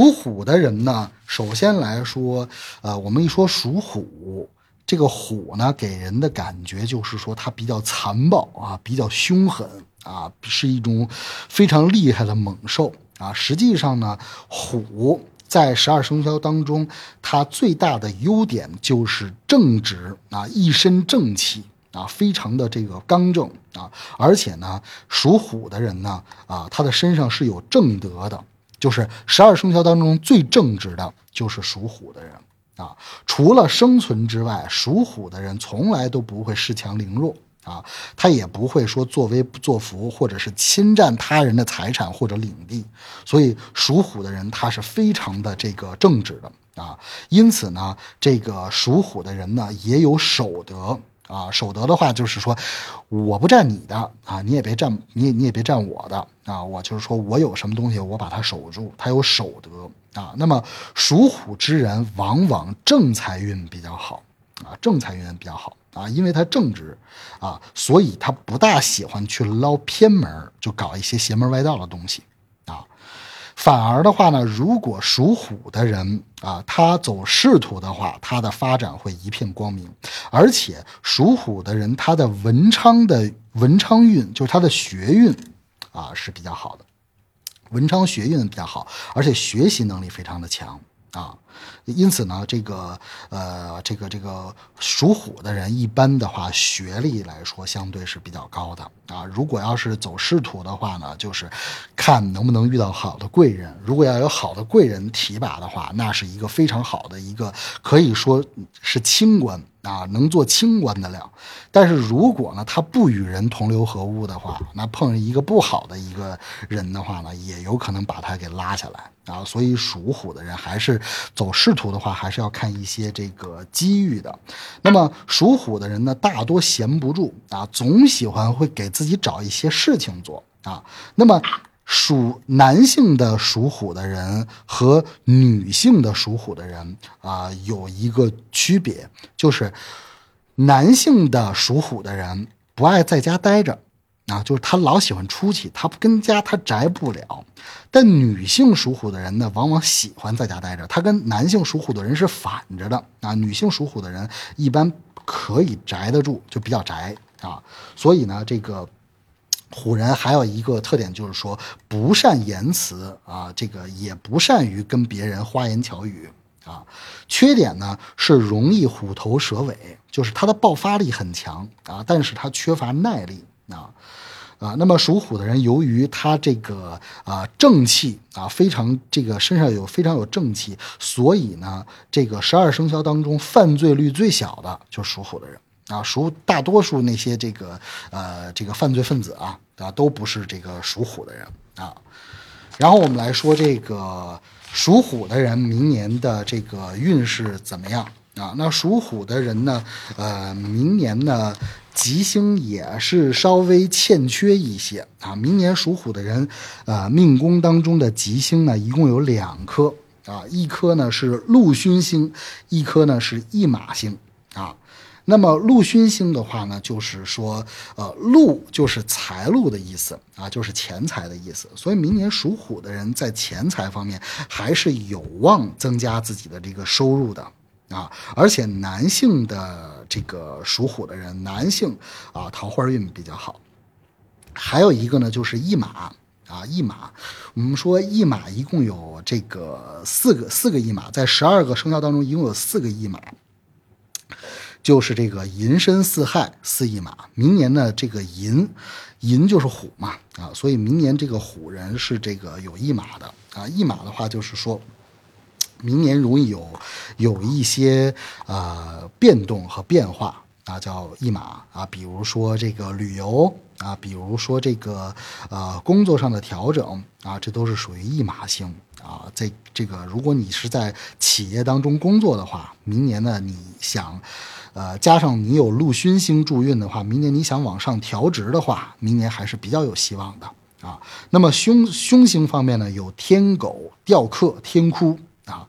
属虎的人呢，首先来说，呃，我们一说属虎，这个虎呢，给人的感觉就是说它比较残暴啊，比较凶狠啊，是一种非常厉害的猛兽啊。实际上呢，虎在十二生肖当中，它最大的优点就是正直啊，一身正气。啊，非常的这个刚正啊，而且呢，属虎的人呢，啊，他的身上是有正德的，就是十二生肖当中最正直的，就是属虎的人啊。除了生存之外，属虎的人从来都不会恃强凌弱啊，他也不会说作威作福，或者是侵占他人的财产或者领地。所以，属虎的人他是非常的这个正直的啊。因此呢，这个属虎的人呢，也有守德。啊，守德的话就是说，我不占你的啊，你也别占，你也你也别占我的啊。我就是说我有什么东西，我把它守住，他有守德啊。那么属虎之人往往正财运比较好啊，正财运比较好啊，因为他正直啊，所以他不大喜欢去捞偏门，就搞一些邪门歪道的东西。反而的话呢，如果属虎的人啊，他走仕途的话，他的发展会一片光明。而且属虎的人，他的文昌的文昌运，就是他的学运啊是比较好的，文昌学运比较好，而且学习能力非常的强。啊，因此呢，这个呃，这个这个属虎的人，一般的话，学历来说相对是比较高的啊。如果要是走仕途的话呢，就是看能不能遇到好的贵人。如果要有好的贵人提拔的话，那是一个非常好的一个，可以说是清官。啊，能做清官的料，但是如果呢，他不与人同流合污的话，那碰上一个不好的一个人的话呢，也有可能把他给拉下来啊。所以属虎的人还是走仕途的话，还是要看一些这个机遇的。那么属虎的人呢，大多闲不住啊，总喜欢会给自己找一些事情做啊。那么。属男性的属虎的人和女性的属虎的人啊，有一个区别，就是男性的属虎的人不爱在家待着啊，就是他老喜欢出去，他不跟家他宅不了。但女性属虎的人呢，往往喜欢在家待着，他跟男性属虎的人是反着的啊。女性属虎的人一般可以宅得住，就比较宅啊。所以呢，这个。虎人还有一个特点，就是说不善言辞啊，这个也不善于跟别人花言巧语啊。缺点呢是容易虎头蛇尾，就是他的爆发力很强啊，但是他缺乏耐力啊啊。那么属虎的人，由于他这个啊正气啊非常，这个身上有非常有正气，所以呢，这个十二生肖当中犯罪率最小的就属虎的人。啊，属大多数那些这个呃这个犯罪分子啊啊都不是这个属虎的人啊。然后我们来说这个属虎的人明年的这个运势怎么样啊？那属虎的人呢，呃，明年呢吉星也是稍微欠缺一些啊。明年属虎的人，呃，命宫当中的吉星呢一共有两颗啊，一颗呢是禄勋星，一颗呢是驿马星啊。那么禄勋星的话呢，就是说，呃，禄就是财路的意思啊，就是钱财的意思。所以明年属虎的人在钱财方面还是有望增加自己的这个收入的啊。而且男性的这个属虎的人，男性啊桃花运比较好。还有一个呢，就是驿马啊，驿马。我们说驿马一共有这个四个四个驿马，在十二个生肖当中一共有四个驿马。就是这个寅申巳亥巳一马，明年呢这个寅，寅就是虎嘛啊，所以明年这个虎人是这个有一马的啊，一马的话就是说，明年容易有有一些呃变动和变化啊，叫驿马啊，比如说这个旅游啊，比如说这个呃工作上的调整啊，这都是属于驿马星啊，在这个如果你是在企业当中工作的话，明年呢你想。呃，加上你有禄勋星助运的话，明年你想往上调职的话，明年还是比较有希望的啊。那么凶凶星方面呢，有天狗、吊客、天哭啊。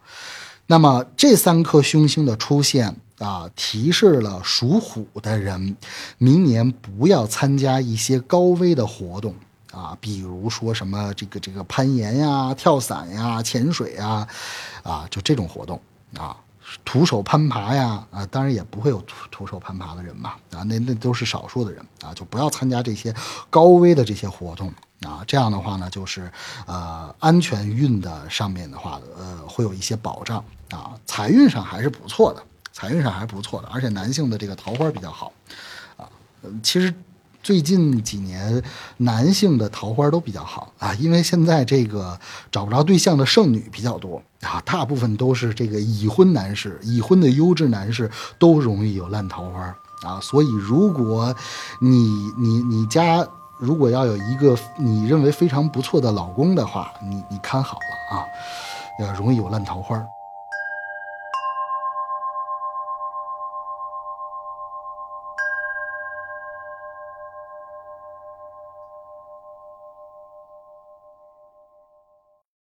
那么这三颗凶星的出现啊，提示了属虎的人，明年不要参加一些高危的活动啊，比如说什么这个这个攀岩呀、跳伞呀、潜水呀，啊，就这种活动啊，徒手攀爬呀，啊，当然也不会有徒徒手攀爬的人嘛，啊，那那都是少数的人啊，就不要参加这些高危的这些活动啊，这样的话呢，就是呃安全运的上面的话，呃，会有一些保障啊，财运上还是不错的，财运上还是不错的，而且男性的这个桃花比较好啊，其实。最近几年，男性的桃花都比较好啊，因为现在这个找不着对象的剩女比较多啊，大部分都是这个已婚男士，已婚的优质男士都容易有烂桃花啊。所以，如果你你你家如果要有一个你认为非常不错的老公的话，你你看好了啊，要容易有烂桃花。